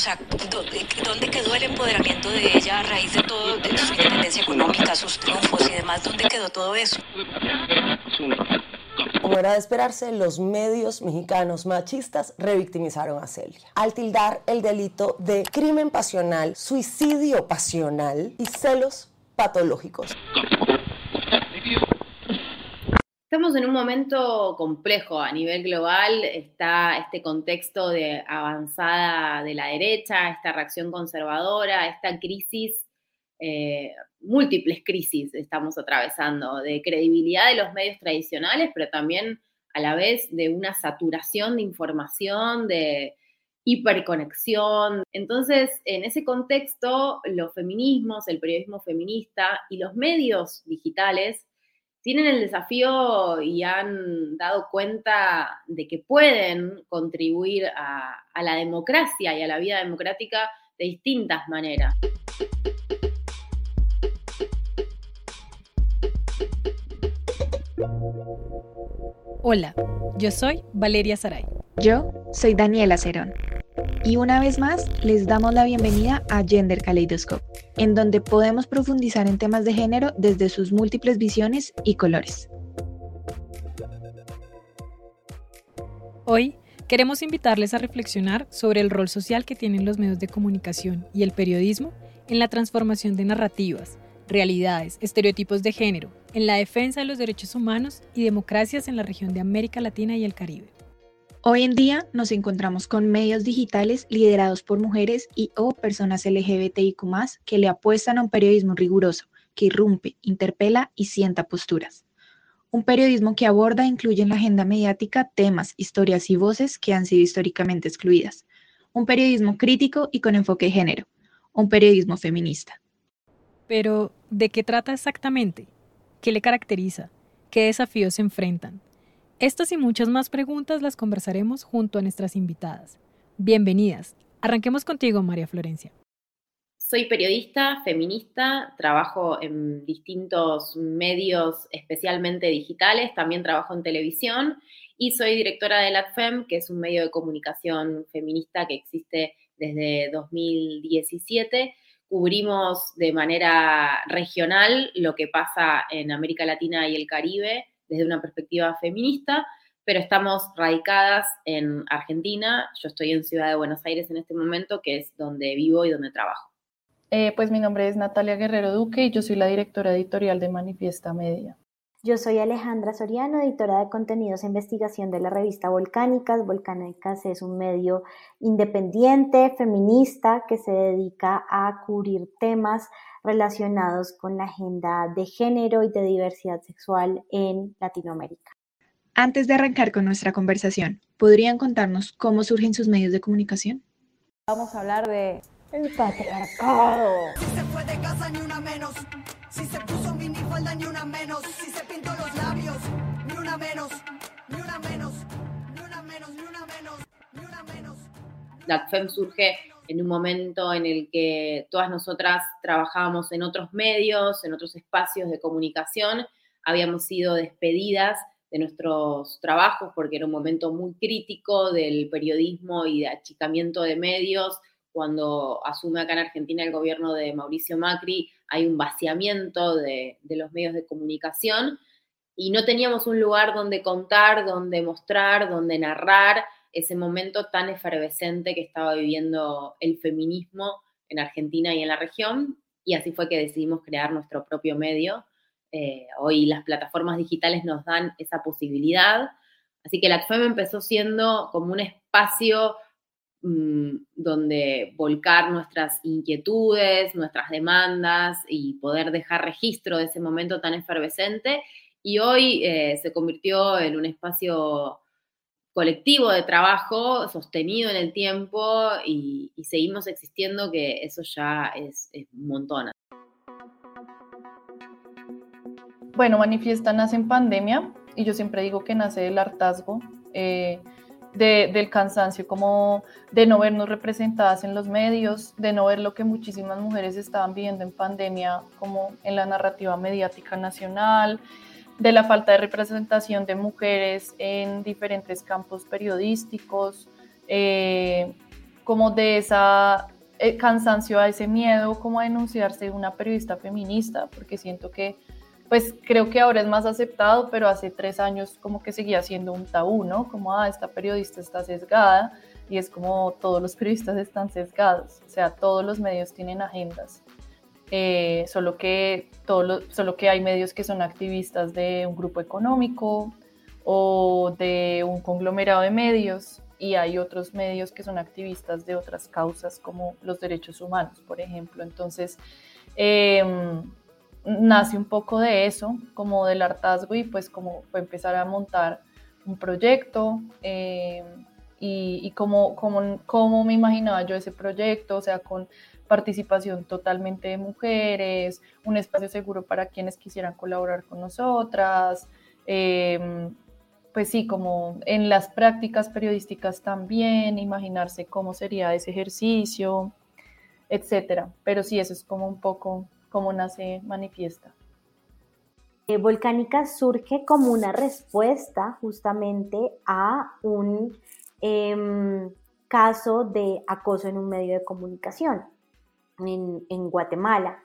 O sea, ¿dónde quedó el empoderamiento de ella a raíz de todo, su independencia económica, sus triunfos y demás? ¿Dónde quedó todo eso? Como era de esperarse, los medios mexicanos machistas revictimizaron a Celia, al tildar el delito de crimen pasional, suicidio pasional y celos patológicos. Estamos en un momento complejo a nivel global, está este contexto de avanzada de la derecha, esta reacción conservadora, esta crisis, eh, múltiples crisis estamos atravesando, de credibilidad de los medios tradicionales, pero también a la vez de una saturación de información, de hiperconexión. Entonces, en ese contexto, los feminismos, el periodismo feminista y los medios digitales tienen el desafío y han dado cuenta de que pueden contribuir a, la democracia y a la vida democrática de distintas maneras. Hola, yo soy Valeria Saray. Yo soy Daniela Cerón. Y una vez más, les damos la bienvenida a Gender Kaleidoscope, en donde podemos profundizar en temas de género desde sus múltiples visiones y colores. Hoy queremos invitarles a reflexionar sobre el rol social que tienen los medios de comunicación y el periodismo en la transformación de narrativas, realidades, estereotipos de género, en la defensa de los derechos humanos y democracias en la región de América Latina y el Caribe. Hoy en día nos encontramos con medios digitales liderados por mujeres y o personas LGBTIQ que le apuestan a un periodismo riguroso, que irrumpe, interpela y sienta posturas. Un periodismo que aborda e incluye en la agenda mediática temas, historias y voces que han sido históricamente excluidas. Un periodismo crítico y con enfoque de género. Un periodismo feminista. Pero, ¿de qué trata exactamente? ¿Qué le caracteriza? ¿Qué desafíos se enfrentan? Estas y muchas más preguntas las conversaremos junto a nuestras invitadas. Bienvenidas. Arranquemos contigo, María Florencia. Soy periodista, feminista, trabajo en distintos medios, especialmente digitales, también trabajo en televisión y soy directora de LATFEM, que es un medio de comunicación feminista que existe desde 2017. Cubrimos de manera regional lo que pasa en América Latina y el Caribe desde una perspectiva feminista, pero estamos radicadas en Argentina. Yo estoy en Ciudad de Buenos Aires en este momento, que es donde vivo y donde trabajo. Eh, pues mi nombre es Natalia Guerrero Duque y yo soy la directora editorial de Manifiesta Media. Yo soy Alejandra Soriano, editora de contenidos e investigación de la revista Volcánicas. Volcánicas es un medio independiente, feminista, que se dedica a cubrir temas relacionados con la agenda de género y de diversidad sexual en Latinoamérica. Antes de arrancar con nuestra conversación, ¿podrían contarnos cómo surgen sus medios de comunicación? Vamos a hablar de el patriarcado. Si se fue de casa ni una menos, si se puso minifalda ni una menos, si se pintó los labios ni una menos, ni una menos, ni una menos, ni una menos, ni una menos. La FEM surge en un momento en el que todas nosotras trabajábamos en otros medios, en otros espacios de comunicación, habíamos sido despedidas de nuestros trabajos porque era un momento muy crítico del periodismo y de achicamiento de medios. Cuando asume acá en Argentina el gobierno de Mauricio Macri, hay un vaciamiento de, de los medios de comunicación y no teníamos un lugar donde contar, donde mostrar, donde narrar ese momento tan efervescente que estaba viviendo el feminismo en Argentina y en la región, y así fue que decidimos crear nuestro propio medio. Eh, hoy las plataformas digitales nos dan esa posibilidad, así que la FEM empezó siendo como un espacio mm, donde volcar nuestras inquietudes, nuestras demandas y poder dejar registro de ese momento tan efervescente, y hoy eh, se convirtió en un espacio colectivo de trabajo sostenido en el tiempo y, seguimos existiendo, que eso ya es, un montón. Bueno, Manifiesta nace en pandemia y yo siempre digo que nace del hartazgo, eh, del cansancio, como de no vernos representadas en los medios, de no ver lo que muchísimas mujeres estaban viviendo en pandemia, como en la narrativa mediática nacional, de la falta de representación de mujeres en diferentes campos periodísticos, eh, como de esa eh, cansancio, a ese miedo como a denunciarse una periodista feminista, porque siento que, pues creo que ahora es más aceptado, pero hace tres años como que seguía siendo un tabú, ¿no? Como, ah, esta periodista está sesgada, y es como todos los periodistas están sesgados, o sea, todos los medios tienen agendas. Eh, solo, que todo solo que hay medios que son activistas de un grupo económico o de un conglomerado de medios y hay otros medios que son activistas de otras causas como los derechos humanos, por ejemplo. Entonces, em, nace un poco de eso, como del hartazgo y pues como empezar a montar un proyecto em, y, y cómo, cómo me imaginaba yo ese proyecto, o sea, con participación totalmente de mujeres, un espacio seguro para quienes quisieran colaborar con nosotras, em, pues sí, como en las prácticas periodísticas también, imaginarse cómo sería ese ejercicio, etcétera. Pero sí, eso es como un poco cómo nace Manifiesta. Eh, Volcánica surge como una respuesta justamente a un em, caso de acoso en un medio de comunicación en, Guatemala.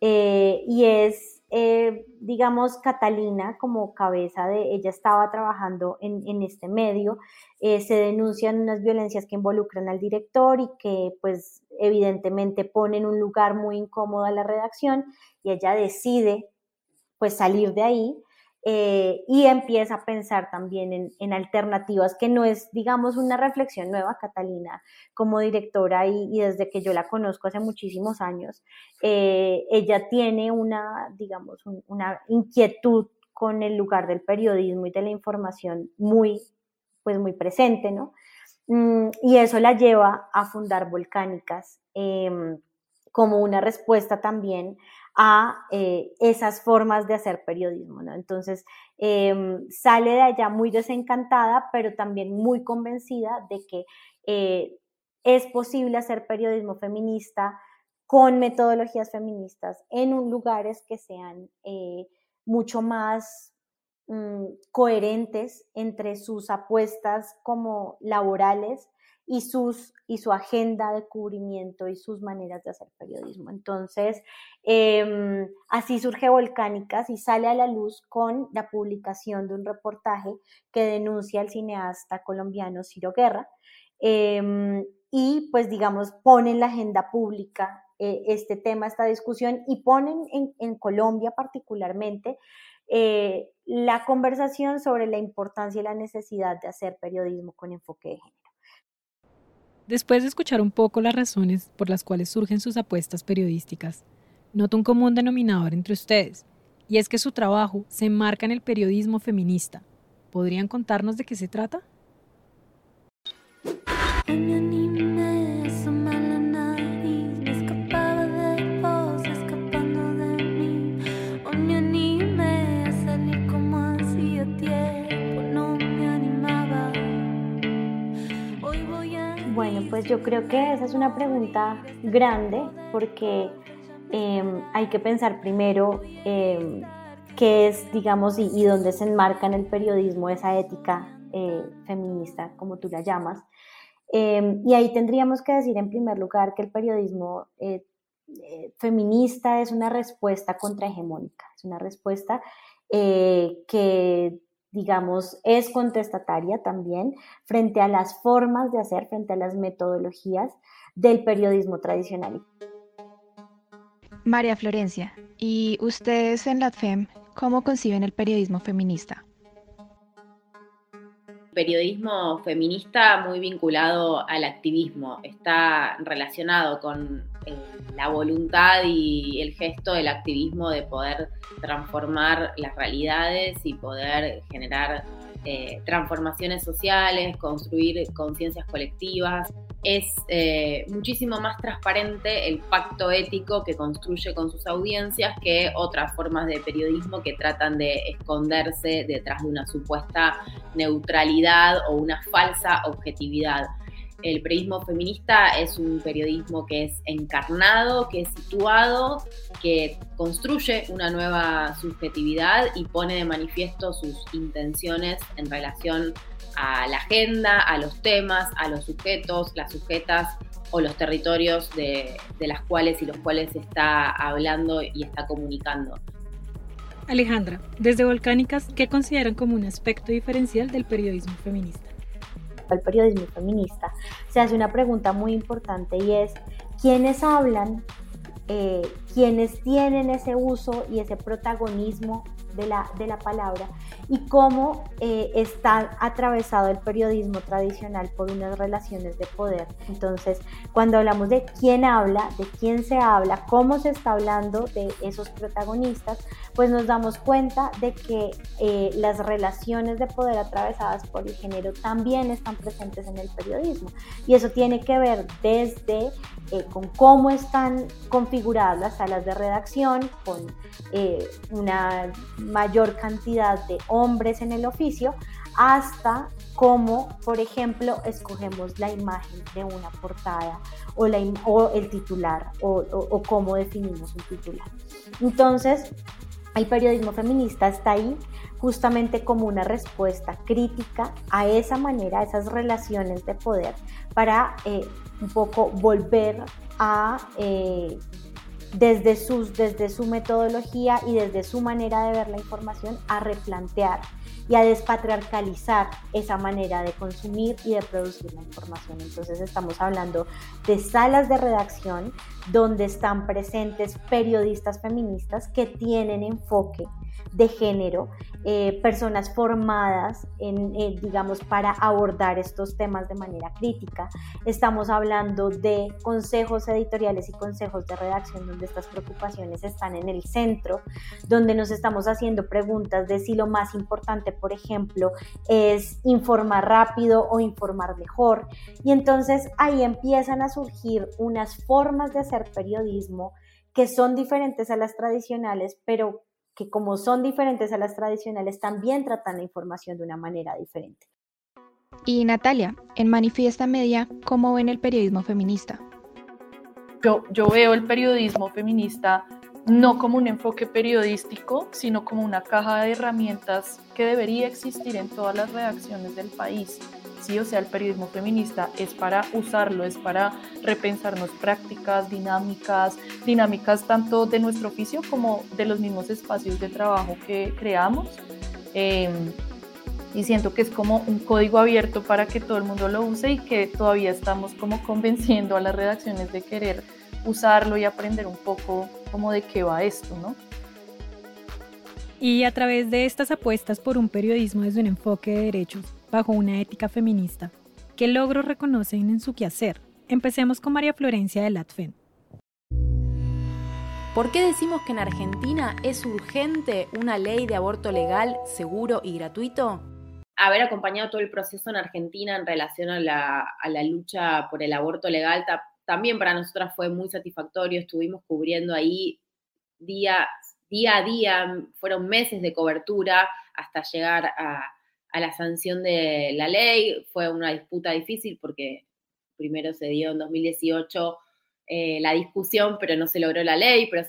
Eh, y es, eh, digamos, Catalina como cabeza de, ella estaba trabajando en, este medio, eh, se denuncian unas violencias que involucran al director y que pues evidentemente ponen un lugar muy incómodo a la redacción y ella decide pues salir de ahí eh, y empieza a pensar también en, alternativas, que no es, digamos, una reflexión nueva, Catalina, como directora y, desde que yo la conozco hace muchísimos años, eh, ella tiene una, digamos, una inquietud con el lugar del periodismo y de la información muy, pues muy presente, ¿no? Mm, y eso la lleva a fundar Volcánicas em, como una respuesta también a eh, esas formas de hacer periodismo. Entonces, em, sale de allá muy desencantada, pero también muy convencida de que eh, es posible hacer periodismo feminista con metodologías feministas en lugares que sean eh, mucho más mm, coherentes entre sus apuestas como laborales y, sus, y su agenda de cubrimiento y sus maneras de hacer periodismo. Entonces, em, así surge Volcánicas y sale a la luz con la publicación de un reportaje que denuncia al cineasta colombiano Ciro Guerra. Em, y pues digamos pone en la agenda pública eh, este tema, esta discusión y ponen en, Colombia particularmente eh, la conversación sobre la importancia y la necesidad de hacer periodismo con enfoque de género. Después de escuchar un poco las razones por las cuales surgen sus apuestas periodísticas, noto un común denominador entre ustedes, y es que su trabajo se enmarca en el periodismo feminista. ¿Podrían contarnos de qué se trata? Pues yo creo que esa es una pregunta grande porque em, hay que pensar primero em, qué es, digamos, y, dónde se enmarca en el periodismo esa ética eh, feminista, como tú la llamas. Em, y ahí tendríamos que decir en primer lugar que el periodismo eh, eh, feminista es una respuesta contrahegemónica, es una respuesta que digamos, es contestataria también frente a las formas de hacer, frente a las metodologías del periodismo tradicional. María Florencia, ¿y ustedes en la FEM cómo conciben el periodismo feminista? Periodismo feminista muy vinculado al activismo, está relacionado con la voluntad y el gesto del activismo de poder transformar las realidades y poder generar eh, transformaciones sociales, construir conciencias colectivas. Es eh, muchísimo más transparente el pacto ético que construye con sus audiencias que otras formas de periodismo que tratan de esconderse detrás de una supuesta neutralidad o una falsa objetividad. El periodismo feminista es un periodismo que es encarnado, que es situado, que construye una nueva subjetividad y pone de manifiesto sus intenciones en relación a la agenda, a los temas, a los sujetos, las sujetas o los territorios de, las cuales y los cuales está hablando y está comunicando. Alejandra, desde Volcánicas, ¿qué consideran como un aspecto diferencial del periodismo feminista? El periodismo feminista se hace una pregunta muy importante y es, ¿quiénes hablan? Eh, ¿Quiénes tienen ese uso y ese protagonismo de la, de la palabra y cómo eh, está atravesado el periodismo tradicional por unas relaciones de poder. Entonces, cuando hablamos de quién habla, de quién se habla, cómo se está hablando de esos protagonistas, pues nos damos cuenta de que eh, las relaciones de poder atravesadas por el género también están presentes en el periodismo. Y eso tiene que ver desde eh, con cómo están configuradas las salas de redacción, con una mayor cantidad de hombres en el oficio, hasta cómo, por ejemplo, escogemos la imagen de una portada o, el titular o, o cómo definimos un titular. Entonces, el periodismo feminista está ahí justamente como una respuesta crítica a esa manera, a esas relaciones de poder, para eh, un poco volver a eh, desde, sus, desde su metodología y desde su manera de ver la información a replantear y a despatriarcalizar esa manera de consumir y de producir la información. Entonces estamos hablando de salas de redacción donde están presentes periodistas feministas que tienen enfoque de género, eh, personas formadas, en, eh, digamos, para abordar estos temas de manera crítica. Estamos hablando de consejos editoriales y consejos de redacción donde estas preocupaciones están en el centro, donde nos estamos haciendo preguntas de si lo más importante, por ejemplo, es informar rápido o informar mejor. Y entonces ahí empiezan a surgir unas formas de hacer periodismo que son diferentes a las tradicionales, pero que como son diferentes a las tradicionales, también tratan la información de una manera diferente. Y Natalia, en Manifiesta Media, ¿cómo ven el periodismo feminista? Yo, yo veo el periodismo feminista no como un enfoque periodístico, sino como una caja de herramientas que debería existir en todas las redacciones del país o sea, el periodismo feminista es para usarlo, es para repensarnos prácticas, dinámicas, dinámicas tanto de nuestro oficio como de los mismos espacios de trabajo que creamos. Em, y siento que es como un código abierto para que todo el mundo lo use y que todavía estamos como convenciendo a las redacciones de querer usarlo y aprender un poco como de qué va esto, ¿no? Y a través de estas apuestas por un periodismo desde un enfoque de derechos, bajo una ética feminista. ¿Qué logros reconocen en su quehacer? Empecemos con María Florencia de Latfen. ¿Por qué decimos que en Argentina es urgente una ley de aborto legal, seguro y gratuito? Haber acompañado todo el proceso en Argentina en relación a la, lucha por el aborto legal también para nosotras fue muy satisfactorio. Estuvimos cubriendo ahí día, día a día, fueron meses de cobertura hasta llegar a, a la sanción de la ley. Fue una disputa difícil porque primero se dio en 2018 eh, la discusión, pero no se logró la ley, pero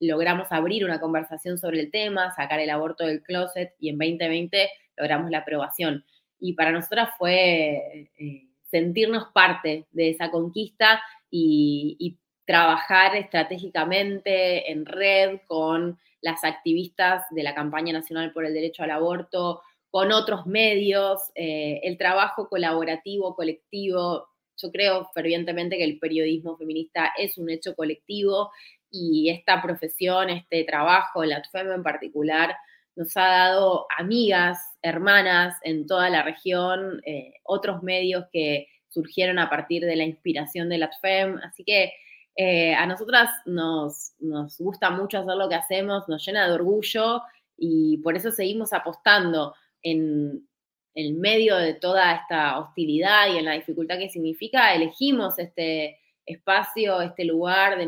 logramos abrir una conversación sobre el tema, sacar el aborto del closet y en 2020 logramos la aprobación. Y para nosotras fue eh, sentirnos parte de esa conquista y, y trabajar estratégicamente en red con las activistas de la campaña nacional por el derecho al aborto, con otros medios, eh, el trabajo colaborativo, colectivo. Yo creo fervientemente que el periodismo feminista es un hecho colectivo y esta profesión, este trabajo, la FEM en particular, nos ha dado amigas, hermanas en toda la región, eh, otros medios que surgieron a partir de la inspiración de la FEM. Así que eh, a nosotras nos, nos gusta mucho hacer lo que hacemos, nos llena de orgullo y por eso seguimos apostando en, el medio de toda esta hostilidad y en la dificultad que significa, elegimos este espacio, este lugar de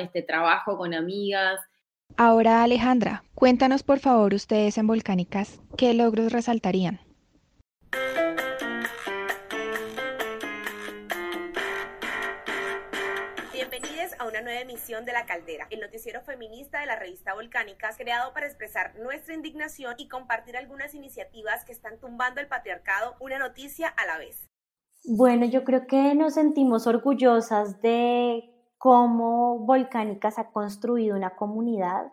este trabajo con amigas. Ahora, Alejandra, cuéntanos por favor ustedes en Volcánicas, ¿qué logros resaltarían? De La Caldera, el noticiero feminista de la revista Volcánicas, creado para expresar nuestra indignación y compartir algunas iniciativas que están tumbando el patriarcado una noticia a la vez. Bueno, yo creo que nos sentimos orgullosas de cómo Volcánicas ha construido una comunidad,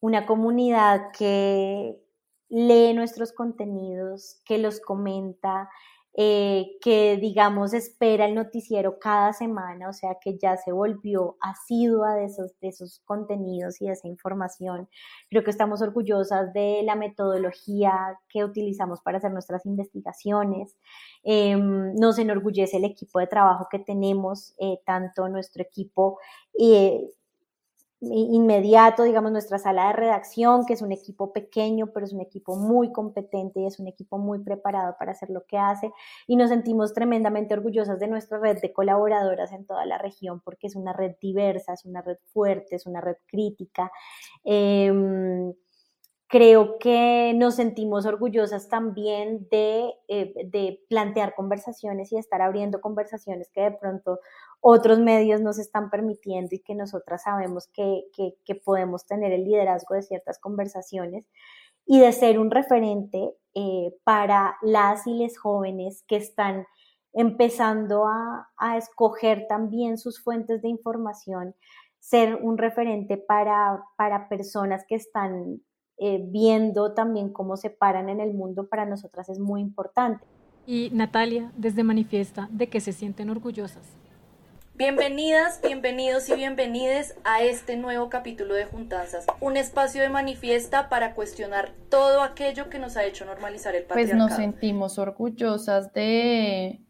una comunidad que lee nuestros contenidos, que los comenta, eh, que digamos espera el noticiero cada semana, o sea que ya se volvió asidua de esos, de esos contenidos y de esa información. Creo que estamos orgullosas de la metodología que utilizamos para hacer nuestras investigaciones. Em, nos enorgullece el equipo de trabajo que tenemos, eh, tanto nuestro equipo eh, inmediato, digamos, nuestra sala de redacción, que es un equipo pequeño, pero es un equipo muy competente y es un equipo muy preparado para hacer lo que hace. Y nos sentimos tremendamente orgullosas de nuestra red de colaboradoras en toda la región, porque es una red diversa, es una red fuerte, es una red crítica. Em, creo que nos sentimos orgullosas también de, eh, de, plantear conversaciones y estar abriendo conversaciones que de pronto otros medios nos están permitiendo y que nosotras sabemos que, que, podemos tener el liderazgo de ciertas conversaciones y de ser un referente eh, para las y les jóvenes que están empezando a, a escoger también sus fuentes de información, ser un referente para, para personas que están eh, viendo también cómo se paran en el mundo, para nosotras es muy importante. Y Natalia, desde Manifiesta, ¿de qué se sienten orgullosas? Bienvenidas, bienvenidos y bienvenides a este nuevo capítulo de Juntanzas, un espacio de manifiesta para cuestionar todo aquello que nos ha hecho normalizar el patriarcado. Pues nos sentimos orgullosas de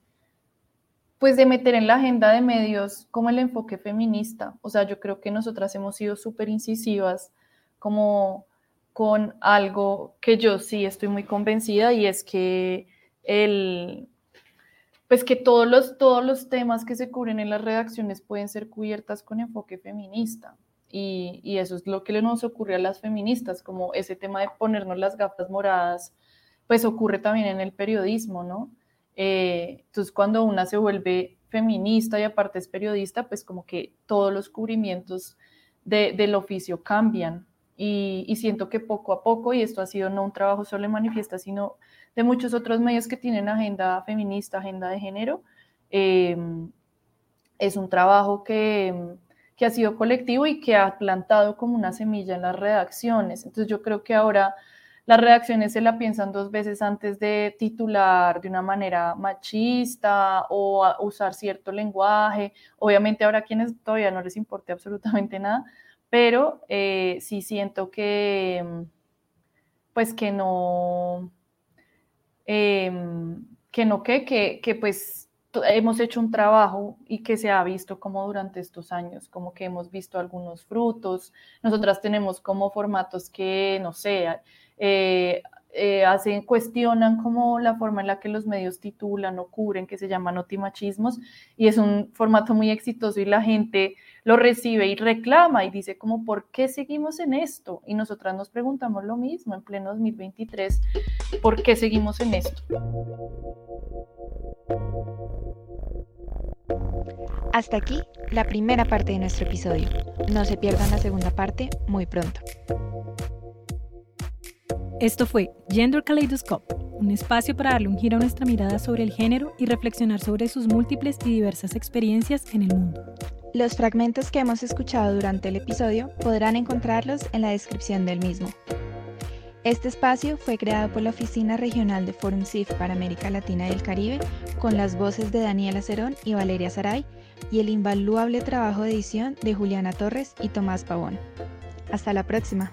pues de meter en la agenda de medios como el enfoque feminista. O sea, yo creo que nosotras hemos sido súper incisivas como con algo que yo sí estoy muy convencida y es que el, pues que todos los, todos los temas que se cubren en las redacciones pueden ser cubiertas con enfoque feminista. Y, y, eso es lo que nos ocurre a las feministas, como ese tema de ponernos las gafas moradas, pues ocurre también en el periodismo, ¿no? Eh, entonces, cuando una se vuelve feminista y aparte es periodista, pues como que todos los cubrimientos de, del oficio cambian. Y, siento que poco a poco, y esto ha sido no un trabajo solo en Manifiesta, sino de muchos otros medios que tienen agenda feminista, agenda de género, eh, es un trabajo que, que ha sido colectivo y que ha plantado como una semilla en las redacciones. Entonces yo creo que ahora las redacciones se la piensan dos veces antes de titular de una manera machista o usar cierto lenguaje. Obviamente ahora quienes todavía no les importe absolutamente nada, pero eh, sí siento que, mm, pues que no, em, que no, que, que, que pues hemos hecho un trabajo y que se ha visto como durante estos años, como que hemos visto algunos frutos. Nosotras tenemos como formatos que, no sé, eh, eh, hacen, cuestionan como la forma en la que los medios titulan o cubren, que se llama notimachismos, y es un formato muy exitoso y la gente lo recibe y reclama y dice como, ¿por qué seguimos en esto? Y nosotras nos preguntamos lo mismo en pleno 2023, ¿por qué seguimos en esto? Hasta aquí la primera parte de nuestro episodio. No se pierdan la segunda parte muy pronto. Esto fue Gender Kaleidoscope, un espacio para darle un giro a nuestra mirada sobre el género y reflexionar sobre sus múltiples y diversas experiencias en el mundo. Los fragmentos que hemos escuchado durante el episodio podrán encontrarlos en la descripción del mismo. Este espacio fue creado por la Oficina Regional de Forum CIF para América Latina y el Caribe con las voces de Daniela Cerón y Valeria Saray y el invaluable trabajo de edición de Juliana Torres y Tomás Pavón. Hasta la próxima.